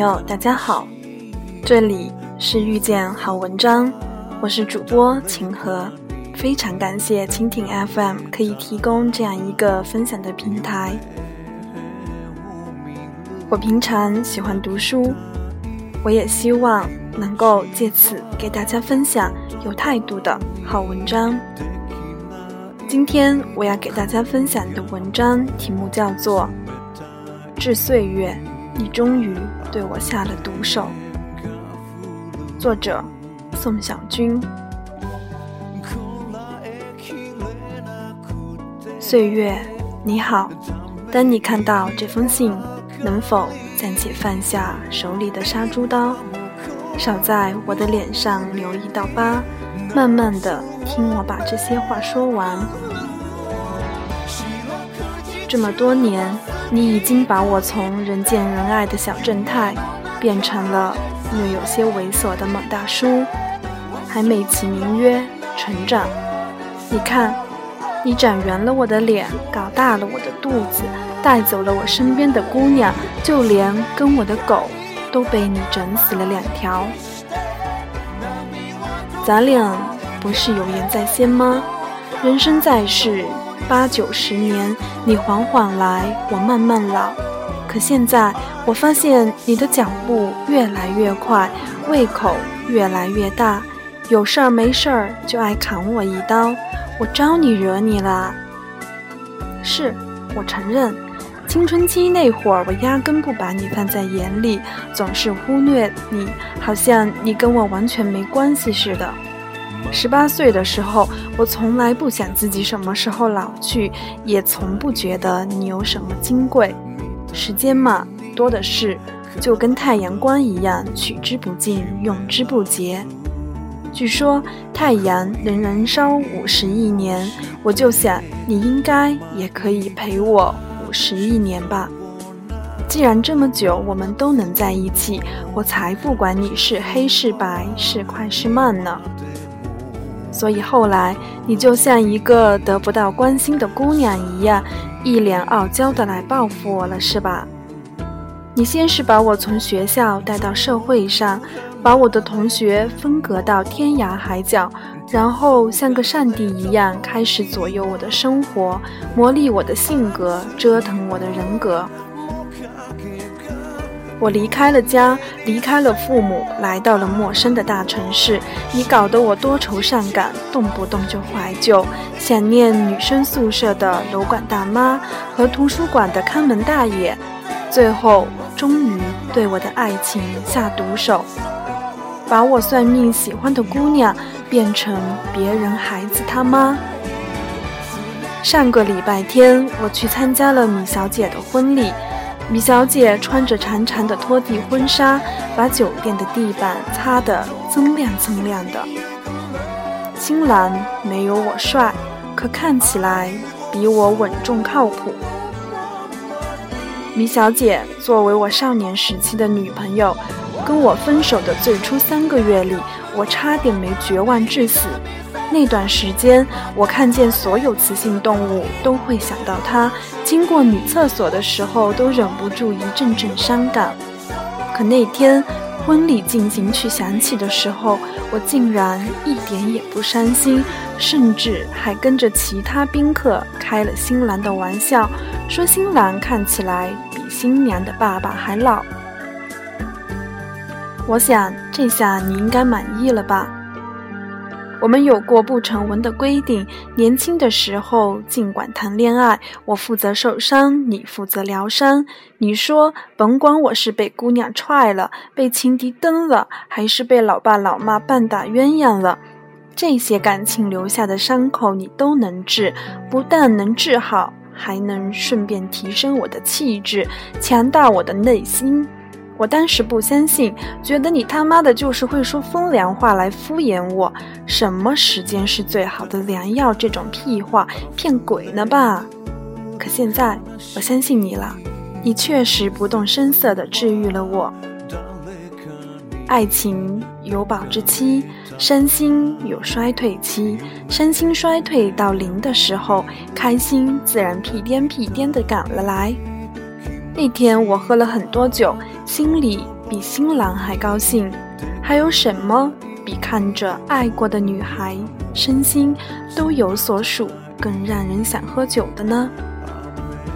朋友，大家好，这里是遇见好文章，我是主播秦和，非常感谢蜻蜓 FM 可以提供这样一个分享的平台。我平常喜欢读书，我也希望能够借此给大家分享有态度的好文章。今天我要给大家分享的文章题目叫做《致岁月》。你终于对我下了毒手。作者：宋小军。岁月，你好。当你看到这封信，能否暂且放下手里的杀猪刀，少在我的脸上留一道疤，慢慢的听我把这些话说完。这么多年。你已经把我从人见人爱的小正太，变成了略有些猥琐的猛大叔，还美其名曰成长。你看，你长圆了我的脸，搞大了我的肚子，带走了我身边的姑娘，就连跟我的狗都被你整死了两条。咱俩不是有言在先吗？人生在世。八九十年，你缓缓来，我慢慢老。可现在，我发现你的脚步越来越快，胃口越来越大，有事儿没事儿就爱砍我一刀。我招你惹你了？是，我承认，青春期那会儿，我压根不把你放在眼里，总是忽略你，好像你跟我完全没关系似的。十八岁的时候，我从来不想自己什么时候老去，也从不觉得你有什么金贵。时间嘛，多的是，就跟太阳光一样，取之不尽，用之不竭。据说太阳能燃烧五十亿年，我就想你应该也可以陪我五十亿年吧。既然这么久我们都能在一起，我才不管你是黑是白，是快是慢呢。所以后来，你就像一个得不到关心的姑娘一样，一脸傲娇的来报复我了，是吧？你先是把我从学校带到社会上，把我的同学分隔到天涯海角，然后像个上帝一样开始左右我的生活，磨砺我的性格，折腾我的人格。我离开了家，离开了父母，来到了陌生的大城市。你搞得我多愁善感，动不动就怀旧，想念女生宿舍的楼管大妈和图书馆的看门大爷。最后，终于对我的爱情下毒手，把我算命喜欢的姑娘变成别人孩子他妈。上个礼拜天，我去参加了米小姐的婚礼。米小姐穿着长长的拖地婚纱，把酒店的地板擦得锃亮锃亮的。新郎没有我帅，可看起来比我稳重靠谱。米小姐作为我少年时期的女朋友，跟我分手的最初三个月里，我差点没绝望致死。那段时间，我看见所有雌性动物都会想到它，经过女厕所的时候都忍不住一阵阵伤感。可那天婚礼进行曲响起的时候，我竟然一点也不伤心，甚至还跟着其他宾客开了新郎的玩笑，说新郎看起来比新娘的爸爸还老。我想这下你应该满意了吧？我们有过不成文的规定，年轻的时候尽管谈恋爱，我负责受伤，你负责疗伤。你说，甭管我是被姑娘踹了，被情敌蹬了，还是被老爸老妈半打鸳鸯了，这些感情留下的伤口你都能治，不但能治好，还能顺便提升我的气质，强大我的内心。我当时不相信，觉得你他妈的就是会说风凉话来敷衍我。什么时间是最好的良药？这种屁话骗鬼呢吧？可现在我相信你了，你确实不动声色地治愈了我。爱情有保质期，身心有衰退期。身心衰退到零的时候，开心自然屁颠屁颠地赶了来。那天我喝了很多酒。心里比新郎还高兴。还有什么比看着爱过的女孩身心都有所属更让人想喝酒的呢？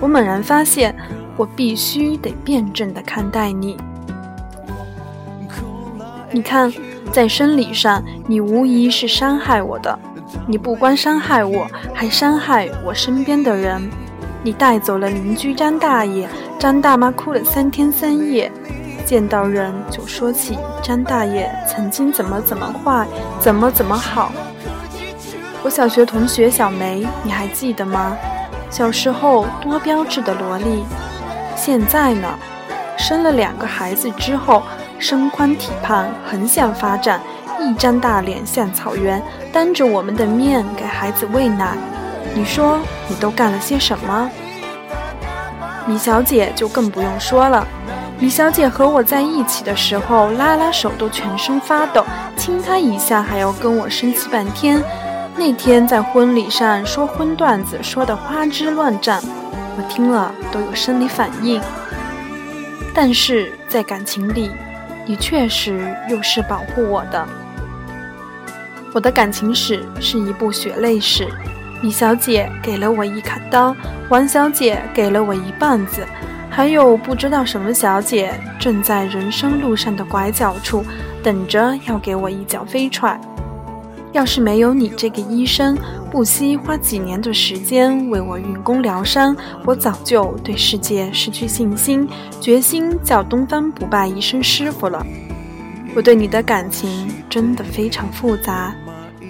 我猛然发现，我必须得辩证的看待你。你看，在生理上，你无疑是伤害我的。你不光伤害我，还伤害我身边的人。你带走了邻居张大爷，张大妈哭了三天三夜，见到人就说起张大爷曾经怎么怎么坏，怎么怎么好。我小学同学小梅，你还记得吗？小时候多标致的萝莉，现在呢，生了两个孩子之后，身宽体胖，横向发展，一张大脸像草原，当着我们的面给孩子喂奶。你说你都干了些什么？米小姐就更不用说了。米小姐和我在一起的时候，拉拉手都全身发抖，亲她一下还要跟我生气半天。那天在婚礼上说荤段子，说的花枝乱颤，我听了都有生理反应。但是在感情里，你确实又是保护我的。我的感情史是一部血泪史。李小姐给了我一砍刀，王小姐给了我一棒子，还有不知道什么小姐正在人生路上的拐角处等着要给我一脚飞踹。要是没有你这个医生，不惜花几年的时间为我运功疗伤，我早就对世界失去信心，决心叫东方不败一声师傅了。我对你的感情真的非常复杂，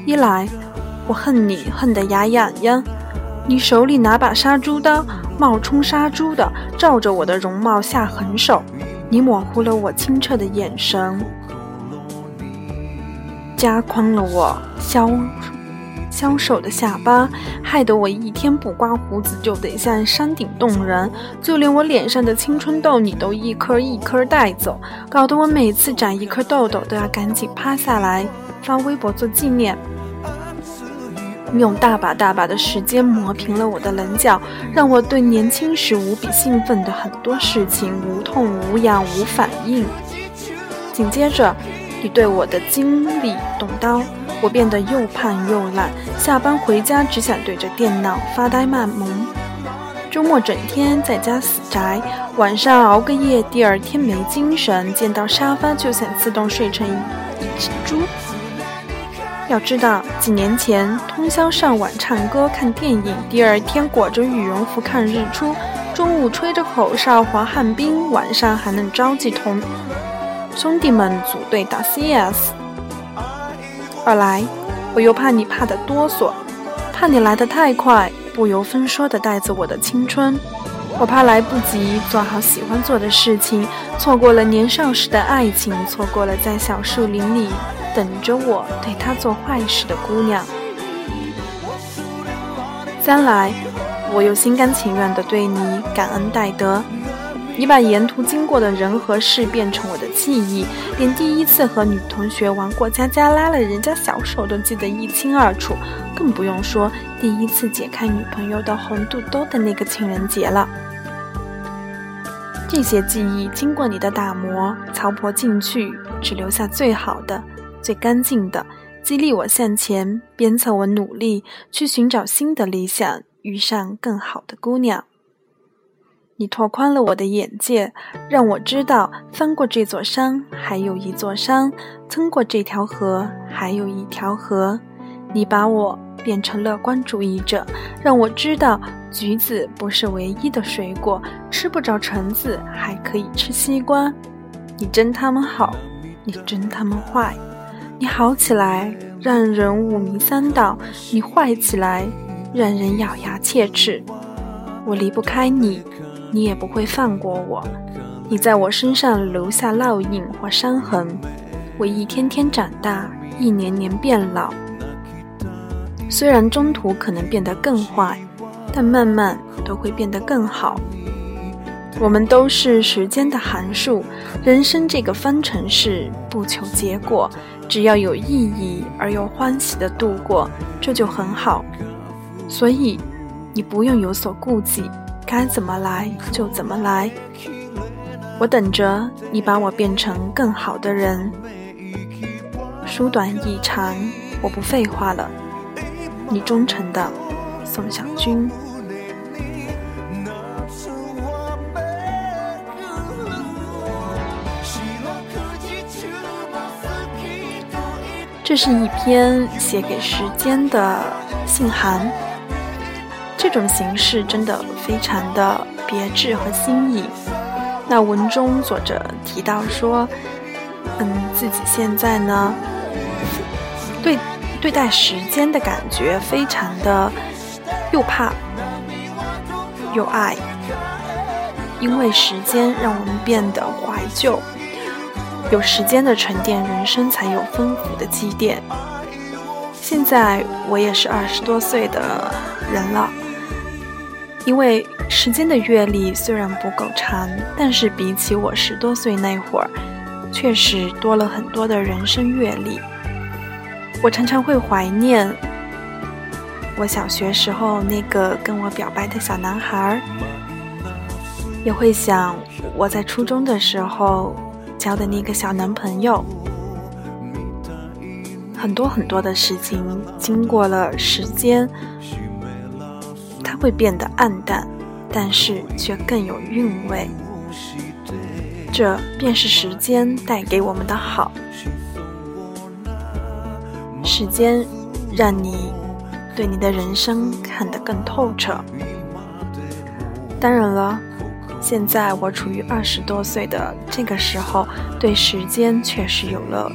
一来。我恨你恨得牙痒痒，你手里拿把杀猪刀，冒充杀猪的，照着我的容貌下狠手，你模糊了我清澈的眼神，加宽了我消消瘦的下巴，害得我一天不刮胡子就得像山顶洞人，就连我脸上的青春痘你都一颗一颗带走，搞得我每次长一颗痘痘都要赶紧趴下来发微博做纪念。用大把大把的时间磨平了我的棱角，让我对年轻时无比兴奋的很多事情无痛无痒无反应。紧接着，你对我的精力动刀，我变得又胖又懒，下班回家只想对着电脑发呆卖萌，周末整天在家死宅，晚上熬个夜，第二天没精神，见到沙发就想自动睡成一只猪。要知道，几年前通宵上网唱歌看电影，第二天裹着羽绒服看日出，中午吹着口哨滑旱冰，晚上还能召集同兄弟们组队打 CS。二来，我又怕你怕得哆嗦，怕你来得太快，不由分说地带走我的青春。我怕来不及做好喜欢做的事情，错过了年少时的爱情，错过了在小树林里。等着我对他做坏事的姑娘。三来，我又心甘情愿地对你感恩戴德。你把沿途经过的人和事变成我的记忆，连第一次和女同学玩过家家拉了人家小手都记得一清二楚，更不用说第一次解开女朋友的红肚兜的那个情人节了。这些记忆经过你的打磨、操破进去，只留下最好的。最干净的，激励我向前，鞭策我努力去寻找新的理想，遇上更好的姑娘。你拓宽了我的眼界，让我知道翻过这座山还有一座山，通过这条河还有一条河。你把我变成乐观主义者，让我知道橘子不是唯一的水果，吃不着橙子还可以吃西瓜。你真他妈好，你真他妈坏。你好起来，让人五迷三道；你坏起来，让人咬牙切齿。我离不开你，你也不会放过我。你在我身上留下烙印或伤痕，我一天天长大，一年年变老。虽然中途可能变得更坏，但慢慢都会变得更好。我们都是时间的函数，人生这个方程式不求结果。只要有意义而又欢喜的度过，这就很好。所以，你不用有所顾忌，该怎么来就怎么来。我等着你把我变成更好的人。书短意长，我不废话了。你忠诚的宋小军。这是一篇写给时间的信函，这种形式真的非常的别致和新颖。那文中作者提到说，嗯，自己现在呢，对对待时间的感觉非常的又怕又爱，因为时间让我们变得怀旧。有时间的沉淀，人生才有丰富的积淀。现在我也是二十多岁的人了，因为时间的阅历虽然不够长，但是比起我十多岁那会儿，确实多了很多的人生阅历。我常常会怀念我小学时候那个跟我表白的小男孩，也会想我在初中的时候。交的那个小男朋友，很多很多的事情，经过了时间，它会变得暗淡，但是却更有韵味。这便是时间带给我们的好。时间让你对你的人生看得更透彻。当然了。现在我处于二十多岁的这个时候，对时间确实有了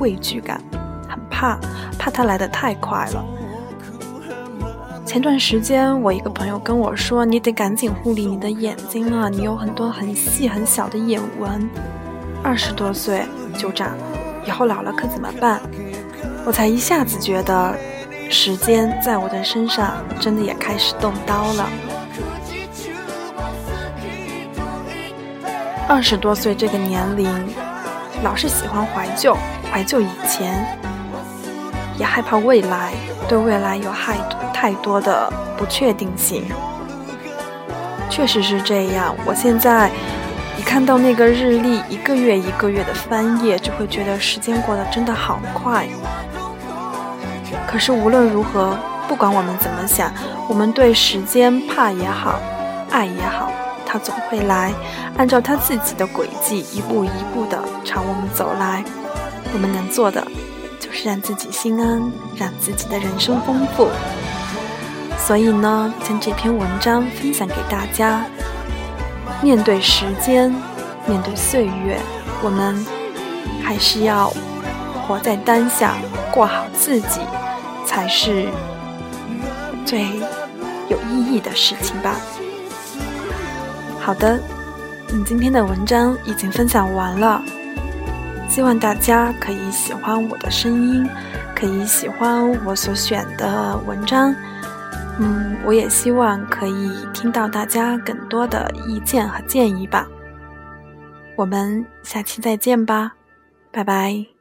畏惧感，很怕，怕它来得太快了。前段时间，我一个朋友跟我说：“你得赶紧护理你的眼睛啊，你有很多很细很小的眼纹，二十多岁就长，以后老了可怎么办？”我才一下子觉得，时间在我的身上真的也开始动刀了。二十多岁这个年龄，老是喜欢怀旧，怀旧以前，也害怕未来，对未来有太太多的不确定性。确实是这样。我现在一看到那个日历，一个月一个月的翻页，就会觉得时间过得真的好快。可是无论如何，不管我们怎么想，我们对时间怕也好，爱也好。他总会来，按照他自己的轨迹，一步一步地朝我们走来。我们能做的，就是让自己心安，让自己的人生丰富。所以呢，将这篇文章分享给大家。面对时间，面对岁月，我们还是要活在当下，过好自己，才是最有意义的事情吧。好的，嗯，今天的文章已经分享完了，希望大家可以喜欢我的声音，可以喜欢我所选的文章，嗯，我也希望可以听到大家更多的意见和建议吧。我们下期再见吧，拜拜。